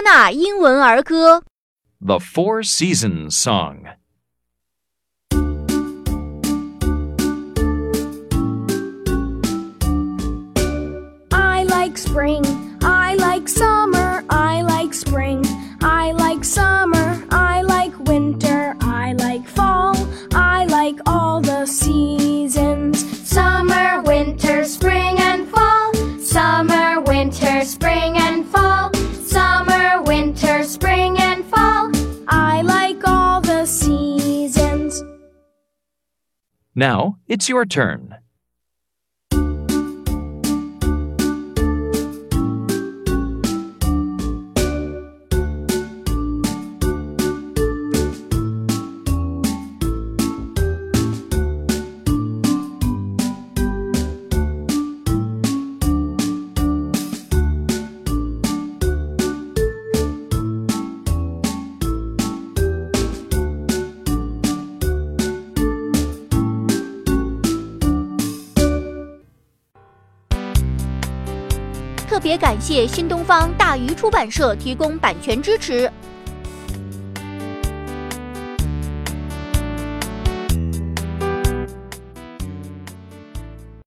多纳英文儿歌。 The Four Seasons Song. I like spring. I like summer. I like spring. I like summer. I like winter. I like fall. I like all the seasons. Summer, winter, spring, and fall. Summer, winter, spring, and fall. Now it's your turn. 特别感谢新东方大鱼出版社提供版权支持。